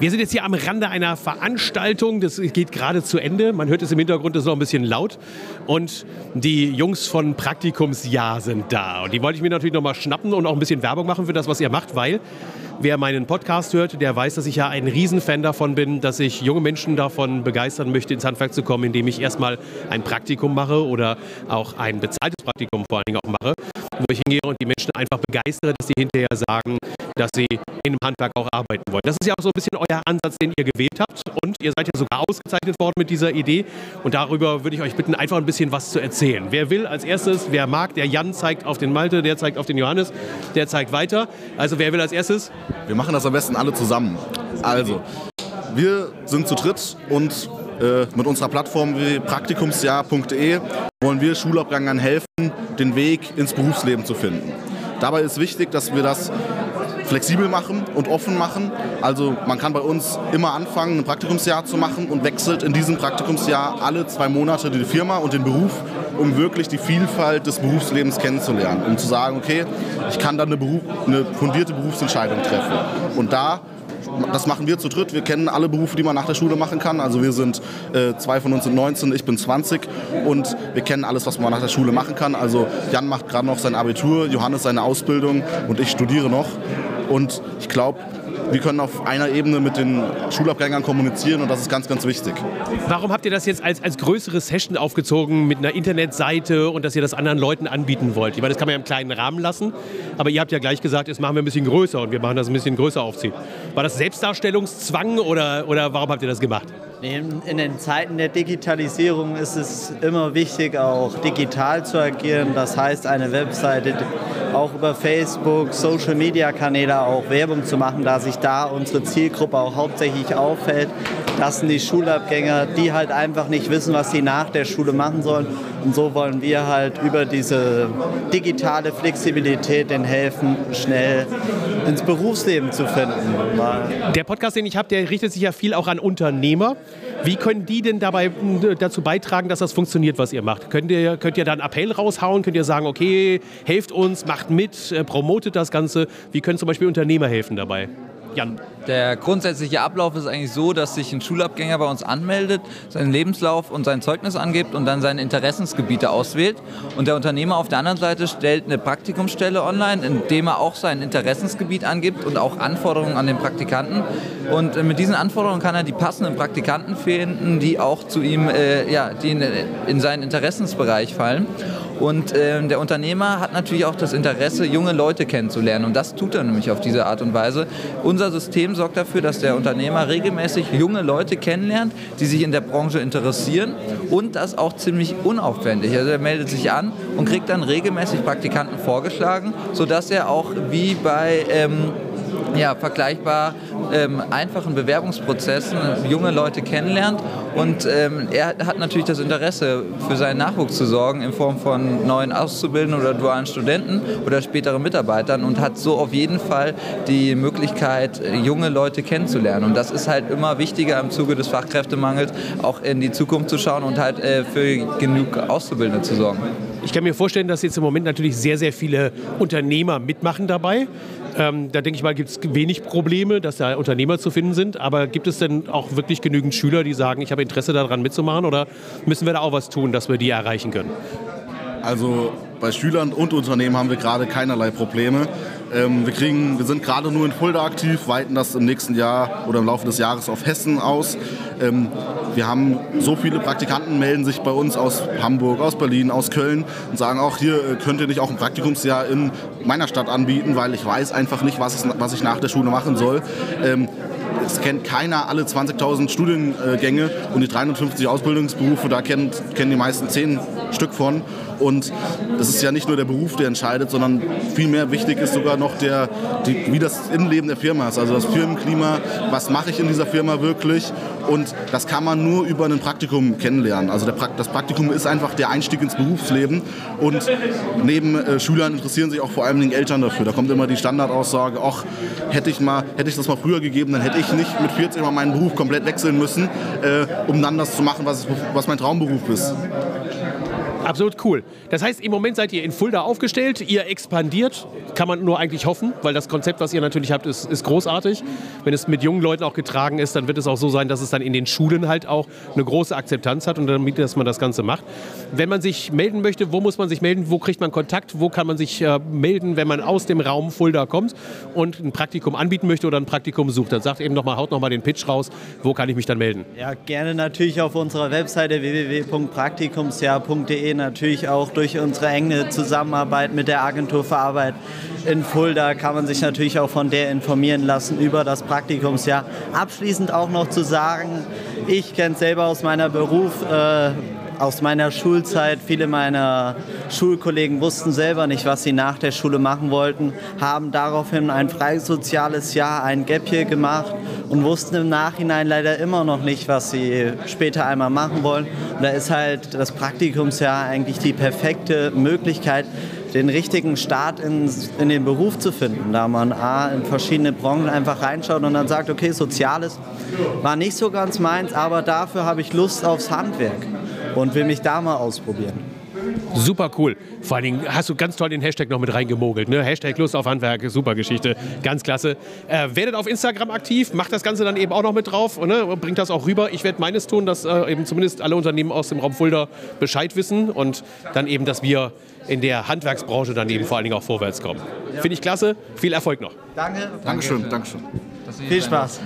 Wir sind jetzt hier am Rande einer Veranstaltung. Das geht gerade zu Ende. Man hört es im Hintergrund, es ist noch ein bisschen laut. Und die Jungs von Praktikumsjahr sind da. Und die wollte ich mir natürlich noch mal schnappen und auch ein bisschen Werbung machen für das, was ihr macht, weil wer meinen Podcast hört, der weiß, dass ich ja ein Riesenfan davon bin, dass ich junge Menschen davon begeistern möchte, ins Handwerk zu kommen, indem ich erstmal ein Praktikum mache oder auch ein bezahltes Praktikum vor allen Dingen auch mache, wo ich hingehe und die Menschen einfach begeistere, dass sie hinterher sagen, dass sie in einem Handwerk auch arbeiten wollen. Das ist ja auch so ein bisschen euer Ansatz, den ihr gewählt habt. Und ihr seid ja sogar ausgezeichnet worden mit dieser Idee. Und darüber würde ich euch bitten, einfach ein bisschen was zu erzählen. Wer will als erstes, wer mag, der Jan zeigt auf den Malte, der zeigt auf den Johannes, der zeigt weiter. Also wer will als erstes? Wir machen das am besten alle zusammen. Also, wir sind zu dritt und äh, mit unserer Plattform wie praktikumsjahr.de wollen wir Schulabgängern helfen, den Weg ins Berufsleben zu finden. Dabei ist wichtig, dass wir das flexibel machen und offen machen. Also man kann bei uns immer anfangen, ein Praktikumsjahr zu machen und wechselt in diesem Praktikumsjahr alle zwei Monate die Firma und den Beruf, um wirklich die Vielfalt des Berufslebens kennenzulernen. Um zu sagen, okay, ich kann dann eine, Beruf, eine fundierte Berufsentscheidung treffen. Und da das machen wir zu dritt. Wir kennen alle Berufe, die man nach der Schule machen kann. Also wir sind, äh, zwei von uns sind 19, ich bin 20 und wir kennen alles, was man nach der Schule machen kann. Also Jan macht gerade noch sein Abitur, Johannes seine Ausbildung und ich studiere noch. Und ich glaube, wir können auf einer Ebene mit den Schulabgängern kommunizieren und das ist ganz, ganz wichtig. Warum habt ihr das jetzt als, als größere Session aufgezogen mit einer Internetseite und dass ihr das anderen Leuten anbieten wollt? Ich meine, das kann man ja im kleinen Rahmen lassen, aber ihr habt ja gleich gesagt, jetzt machen wir ein bisschen größer und wir machen das ein bisschen größer aufziehen. War das Selbstdarstellungszwang oder, oder warum habt ihr das gemacht? In, in den Zeiten der Digitalisierung ist es immer wichtig, auch digital zu agieren. Das heißt, eine Webseite auch über Facebook, Social-Media-Kanäle auch Werbung zu machen, da sich da unsere Zielgruppe auch hauptsächlich auffällt. Das sind die Schulabgänger, die halt einfach nicht wissen, was sie nach der Schule machen sollen. Und so wollen wir halt über diese digitale Flexibilität den helfen, schnell ins Berufsleben zu finden. Der Podcast, den ich habe, der richtet sich ja viel auch an Unternehmer. Wie können die denn dabei äh, dazu beitragen, dass das funktioniert, was ihr macht? Könnt ihr, könnt ihr da einen Appell raushauen? Könnt ihr sagen, okay, helft uns, macht mit, äh, promotet das Ganze? Wie können zum Beispiel Unternehmer helfen dabei? Jan. Der grundsätzliche Ablauf ist eigentlich so, dass sich ein Schulabgänger bei uns anmeldet, seinen Lebenslauf und sein Zeugnis angibt und dann seine Interessensgebiete auswählt. Und der Unternehmer auf der anderen Seite stellt eine Praktikumsstelle online, indem er auch sein Interessensgebiet angibt und auch Anforderungen an den Praktikanten. Und äh, mit diesen Anforderungen kann er die passenden Praktikanten finden, die auch zu ihm, äh, ja, die in, in seinen Interessensbereich fallen. Und äh, der Unternehmer hat natürlich auch das Interesse, junge Leute kennenzulernen. Und das tut er nämlich auf diese Art und Weise. Unser System sorgt dafür, dass der Unternehmer regelmäßig junge Leute kennenlernt, die sich in der Branche interessieren und das auch ziemlich unaufwendig. Also er meldet sich an und kriegt dann regelmäßig Praktikanten vorgeschlagen, sodass er auch wie bei ähm, ja, vergleichbar ähm, einfachen Bewerbungsprozessen junge Leute kennenlernt. Und ähm, er hat natürlich das Interesse, für seinen Nachwuchs zu sorgen in Form von neuen Auszubildenden oder dualen Studenten oder späteren Mitarbeitern und hat so auf jeden Fall die Möglichkeit, junge Leute kennenzulernen. Und das ist halt immer wichtiger im Zuge des Fachkräftemangels, auch in die Zukunft zu schauen und halt äh, für genug Auszubildende zu sorgen. Ich kann mir vorstellen, dass jetzt im Moment natürlich sehr, sehr viele Unternehmer mitmachen dabei. Ähm, da denke ich mal, gibt es wenig Probleme, dass da Unternehmer zu finden sind. Aber gibt es denn auch wirklich genügend Schüler, die sagen, ich habe Interesse daran mitzumachen? Oder müssen wir da auch was tun, dass wir die erreichen können? Also bei Schülern und Unternehmen haben wir gerade keinerlei Probleme. Ähm, wir, kriegen, wir sind gerade nur in Fulda aktiv, weiten das im nächsten Jahr oder im Laufe des Jahres auf Hessen aus. Ähm, wir haben so viele Praktikanten melden sich bei uns aus Hamburg, aus Berlin, aus Köln und sagen auch, hier äh, könnt ihr nicht auch ein Praktikumsjahr in meiner Stadt anbieten, weil ich weiß einfach nicht, was, ich, was ich nach der Schule machen soll. Ähm, es kennt keiner alle 20.000 Studiengänge und die 350 Ausbildungsberufe, da kennt, kennen die meisten 10 Stück von. Und das ist ja nicht nur der Beruf, der entscheidet, sondern vielmehr wichtig ist sogar noch, der, die, wie das Innenleben der Firma ist. Also das Firmenklima, was mache ich in dieser Firma wirklich? Und das kann man nur über ein Praktikum kennenlernen. Also pra das Praktikum ist einfach der Einstieg ins Berufsleben. Und neben äh, Schülern interessieren sich auch vor allem die Eltern dafür. Da kommt immer die Standardaussage, ach, hätte ich, mal, hätte ich das mal früher gegeben, dann hätte ich nicht mit 40 mal meinen Beruf komplett wechseln müssen, äh, um dann das zu machen, was, was mein Traumberuf ist. Absolut cool. Das heißt, im Moment seid ihr in Fulda aufgestellt, ihr expandiert, kann man nur eigentlich hoffen, weil das Konzept, was ihr natürlich habt, ist, ist großartig. Wenn es mit jungen Leuten auch getragen ist, dann wird es auch so sein, dass es dann in den Schulen halt auch eine große Akzeptanz hat und damit, dass man das Ganze macht. Wenn man sich melden möchte, wo muss man sich melden? Wo kriegt man Kontakt? Wo kann man sich äh, melden, wenn man aus dem Raum Fulda kommt und ein Praktikum anbieten möchte oder ein Praktikum sucht? Dann sagt eben noch mal, haut noch mal den Pitch raus. Wo kann ich mich dann melden? Ja, gerne natürlich auf unserer Webseite www.praktikumsjahr.de, natürlich auch durch unsere enge Zusammenarbeit mit der Agentur für Arbeit in Fulda kann man sich natürlich auch von der informieren lassen über das Praktikumsjahr. Abschließend auch noch zu sagen, ich kenne es selber aus meiner Beruf, äh, aus meiner Schulzeit. Viele meiner Schulkollegen wussten selber nicht, was sie nach der Schule machen wollten, haben daraufhin ein freisoziales Jahr, ein Gap hier gemacht und wussten im Nachhinein leider immer noch nicht, was sie später einmal machen wollen. Und da ist halt das Praktikumsjahr eigentlich die perfekte Möglichkeit, den richtigen Start in, in den Beruf zu finden, da man A, in verschiedene Branchen einfach reinschaut und dann sagt, okay, Soziales war nicht so ganz meins, aber dafür habe ich Lust aufs Handwerk und will mich da mal ausprobieren. Super cool. Vor allen Dingen hast du ganz toll den Hashtag noch mit reingemogelt. Ne? Hashtag Lust auf Handwerk, super Geschichte. Ganz klasse. Äh, werdet auf Instagram aktiv, macht das Ganze dann eben auch noch mit drauf ne? und bringt das auch rüber. Ich werde meines tun, dass äh, eben zumindest alle Unternehmen aus dem Raum Fulda Bescheid wissen und dann eben, dass wir in der Handwerksbranche dann eben vor allen Dingen auch vorwärts kommen. Finde ich klasse. Viel Erfolg noch. Danke. Dankeschön. Dankeschön. Viel Spaß.